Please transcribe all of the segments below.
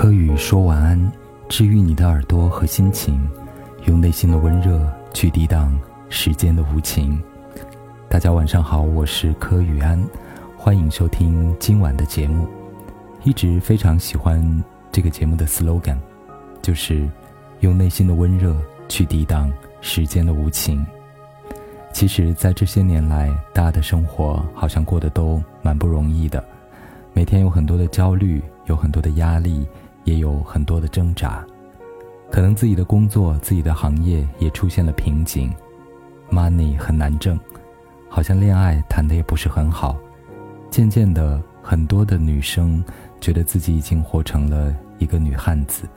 柯宇说晚安，治愈你的耳朵和心情，用内心的温热去抵挡时间的无情。大家晚上好，我是柯宇安，欢迎收听今晚的节目。一直非常喜欢这个节目的 slogan，就是用内心的温热去抵挡时间的无情。其实，在这些年来，大家的生活好像过得都蛮不容易的，每天有很多的焦虑，有很多的压力。也有很多的挣扎，可能自己的工作、自己的行业也出现了瓶颈，money 很难挣，好像恋爱谈的也不是很好。渐渐的，很多的女生觉得自己已经活成了一个女汉子，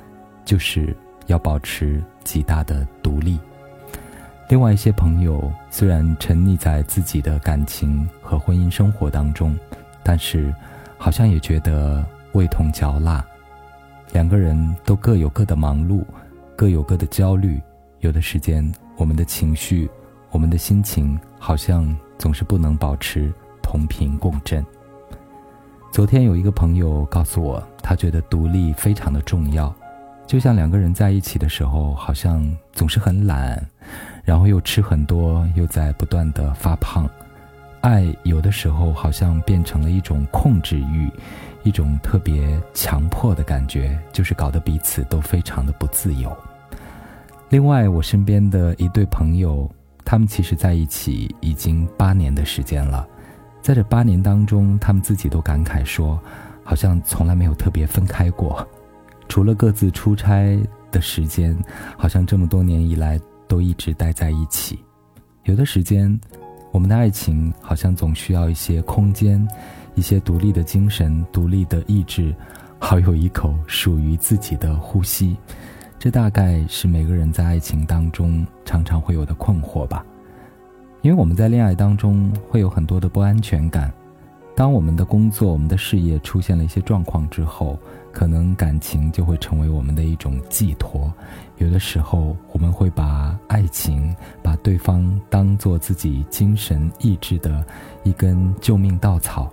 就是要保持极大的独立。另外一些朋友虽然沉溺在自己的感情和婚姻生活当中，但是好像也觉得味同嚼蜡。两个人都各有各的忙碌，各有各的焦虑。有的时间，我们的情绪、我们的心情，好像总是不能保持同频共振。昨天有一个朋友告诉我，他觉得独立非常的重要，就像两个人在一起的时候，好像总是很懒，然后又吃很多，又在不断的发胖。爱有的时候好像变成了一种控制欲。一种特别强迫的感觉，就是搞得彼此都非常的不自由。另外，我身边的一对朋友，他们其实在一起已经八年的时间了，在这八年当中，他们自己都感慨说，好像从来没有特别分开过，除了各自出差的时间，好像这么多年以来都一直待在一起。有的时间，我们的爱情好像总需要一些空间。一些独立的精神、独立的意志，好有一口属于自己的呼吸，这大概是每个人在爱情当中常常会有的困惑吧。因为我们在恋爱当中会有很多的不安全感，当我们的工作、我们的事业出现了一些状况之后，可能感情就会成为我们的一种寄托。有的时候，我们会把爱情、把对方当做自己精神意志的一根救命稻草。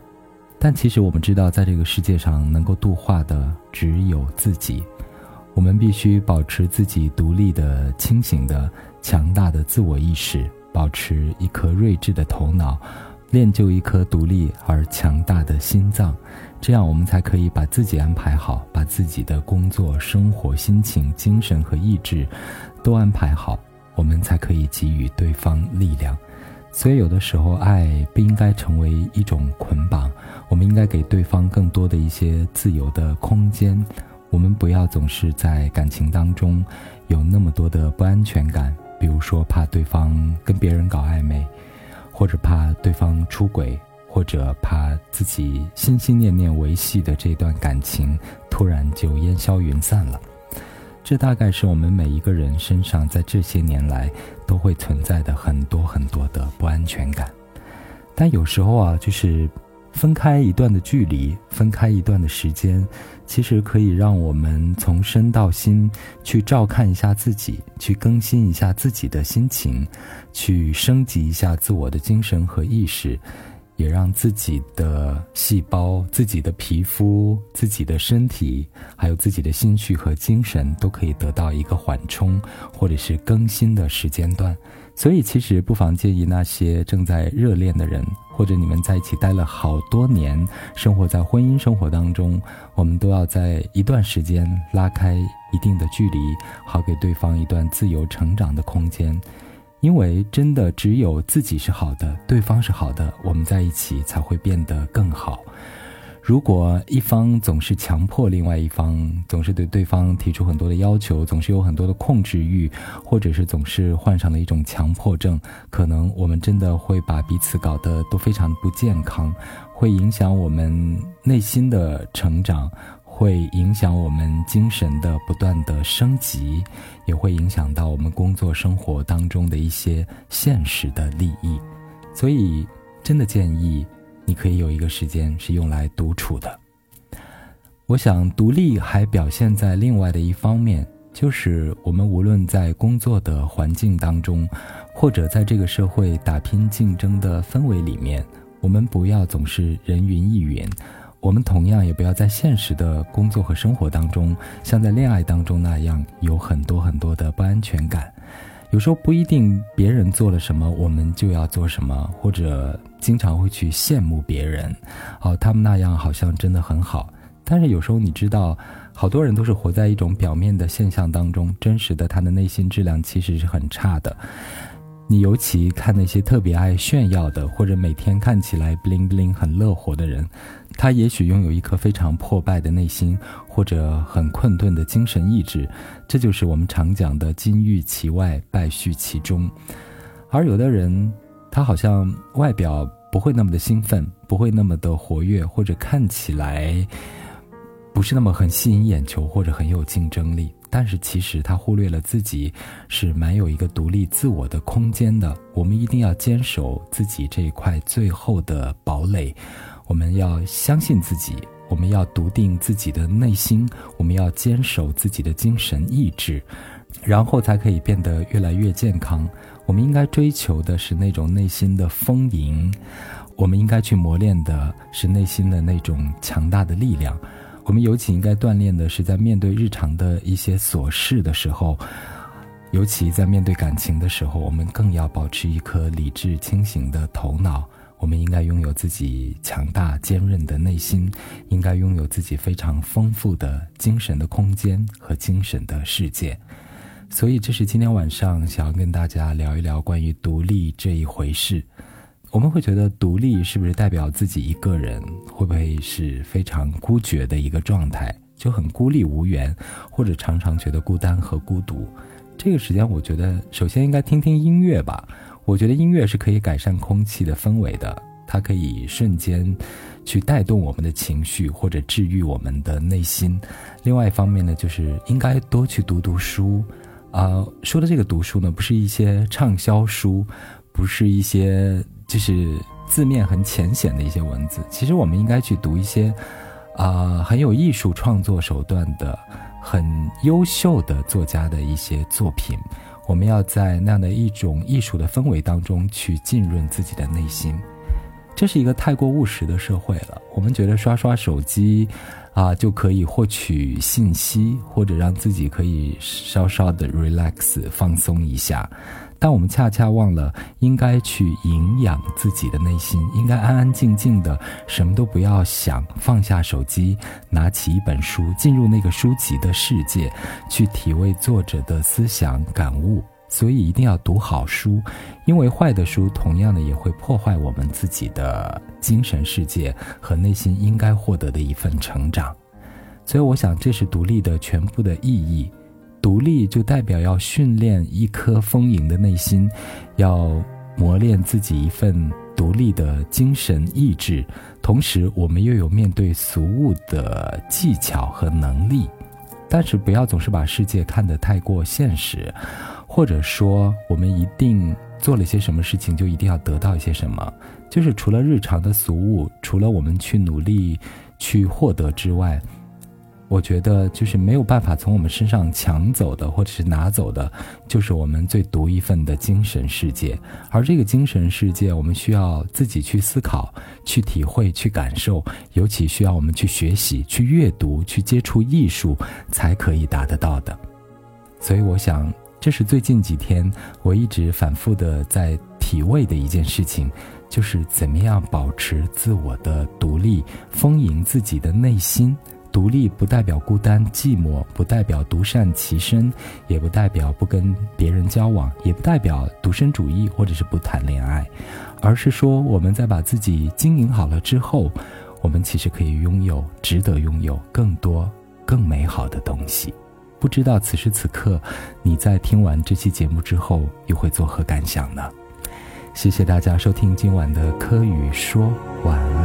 但其实我们知道，在这个世界上能够度化的只有自己。我们必须保持自己独立的、清醒的、强大的自我意识，保持一颗睿智的头脑，练就一颗独立而强大的心脏。这样，我们才可以把自己安排好，把自己的工作、生活、心情、精神和意志都安排好，我们才可以给予对方力量。所以，有的时候，爱不应该成为一种捆绑。我们应该给对方更多的一些自由的空间。我们不要总是在感情当中有那么多的不安全感，比如说怕对方跟别人搞暧昧，或者怕对方出轨，或者怕自己心心念念维系的这段感情突然就烟消云散了。这大概是我们每一个人身上在这些年来都会存在的很多很多的不安全感，但有时候啊，就是分开一段的距离，分开一段的时间，其实可以让我们从身到心去照看一下自己，去更新一下自己的心情，去升级一下自我的精神和意识。也让自己的细胞、自己的皮肤、自己的身体，还有自己的心绪和精神，都可以得到一个缓冲或者是更新的时间段。所以，其实不妨建议那些正在热恋的人，或者你们在一起待了好多年，生活在婚姻生活当中，我们都要在一段时间拉开一定的距离，好给对方一段自由成长的空间。因为真的只有自己是好的，对方是好的，我们在一起才会变得更好。如果一方总是强迫另外一方，总是对对方提出很多的要求，总是有很多的控制欲，或者是总是患上了一种强迫症，可能我们真的会把彼此搞得都非常不健康，会影响我们内心的成长。会影响我们精神的不断的升级，也会影响到我们工作生活当中的一些现实的利益，所以真的建议你可以有一个时间是用来独处的。我想独立还表现在另外的一方面，就是我们无论在工作的环境当中，或者在这个社会打拼竞争的氛围里面，我们不要总是人云亦云。我们同样也不要在现实的工作和生活当中，像在恋爱当中那样有很多很多的不安全感。有时候不一定别人做了什么，我们就要做什么，或者经常会去羡慕别人，哦，他们那样好像真的很好。但是有时候你知道，好多人都是活在一种表面的现象当中，真实的他的内心质量其实是很差的。你尤其看那些特别爱炫耀的，或者每天看起来 bling bling 很乐活的人，他也许拥有一颗非常破败的内心，或者很困顿的精神意志。这就是我们常讲的金玉其外，败絮其中。而有的人，他好像外表不会那么的兴奋，不会那么的活跃，或者看起来不是那么很吸引眼球，或者很有竞争力。但是其实他忽略了自己是蛮有一个独立自我的空间的。我们一定要坚守自己这一块最后的堡垒，我们要相信自己，我们要笃定自己的内心，我们要坚守自己的精神意志，然后才可以变得越来越健康。我们应该追求的是那种内心的丰盈，我们应该去磨练的是内心的那种强大的力量。我们尤其应该锻炼的是，在面对日常的一些琐事的时候，尤其在面对感情的时候，我们更要保持一颗理智清醒的头脑。我们应该拥有自己强大坚韧的内心，应该拥有自己非常丰富的精神的空间和精神的世界。所以，这是今天晚上想要跟大家聊一聊关于独立这一回事。我们会觉得独立是不是代表自己一个人？会不会是非常孤绝的一个状态，就很孤立无援，或者常常觉得孤单和孤独？这个时间，我觉得首先应该听听音乐吧。我觉得音乐是可以改善空气的氛围的，它可以瞬间去带动我们的情绪，或者治愈我们的内心。另外一方面呢，就是应该多去读读书。啊，说的这个读书呢，不是一些畅销书，不是一些。就是字面很浅显的一些文字，其实我们应该去读一些，啊，很有艺术创作手段的、很优秀的作家的一些作品。我们要在那样的一种艺术的氛围当中去浸润自己的内心。这是一个太过务实的社会了，我们觉得刷刷手机，啊，就可以获取信息，或者让自己可以稍稍的 relax 放松一下。但我们恰恰忘了，应该去营养自己的内心，应该安安静静的，什么都不要想，放下手机，拿起一本书，进入那个书籍的世界，去体味作者的思想感悟。所以一定要读好书，因为坏的书同样的也会破坏我们自己的精神世界和内心应该获得的一份成长。所以我想，这是独立的全部的意义。独立就代表要训练一颗丰盈的内心，要磨练自己一份独立的精神意志，同时我们又有面对俗物的技巧和能力。但是不要总是把世界看得太过现实，或者说我们一定做了些什么事情就一定要得到一些什么，就是除了日常的俗物，除了我们去努力去获得之外。我觉得就是没有办法从我们身上抢走的，或者是拿走的，就是我们最独一份的精神世界。而这个精神世界，我们需要自己去思考、去体会、去感受，尤其需要我们去学习、去阅读、去接触艺术，才可以达得到的。所以，我想这是最近几天我一直反复的在体味的一件事情，就是怎么样保持自我的独立，丰盈自己的内心。独立不代表孤单寂寞，不代表独善其身，也不代表不跟别人交往，也不代表独身主义或者是不谈恋爱，而是说我们在把自己经营好了之后，我们其实可以拥有，值得拥有更多更美好的东西。不知道此时此刻你在听完这期节目之后又会作何感想呢？谢谢大家收听今晚的柯宇说晚。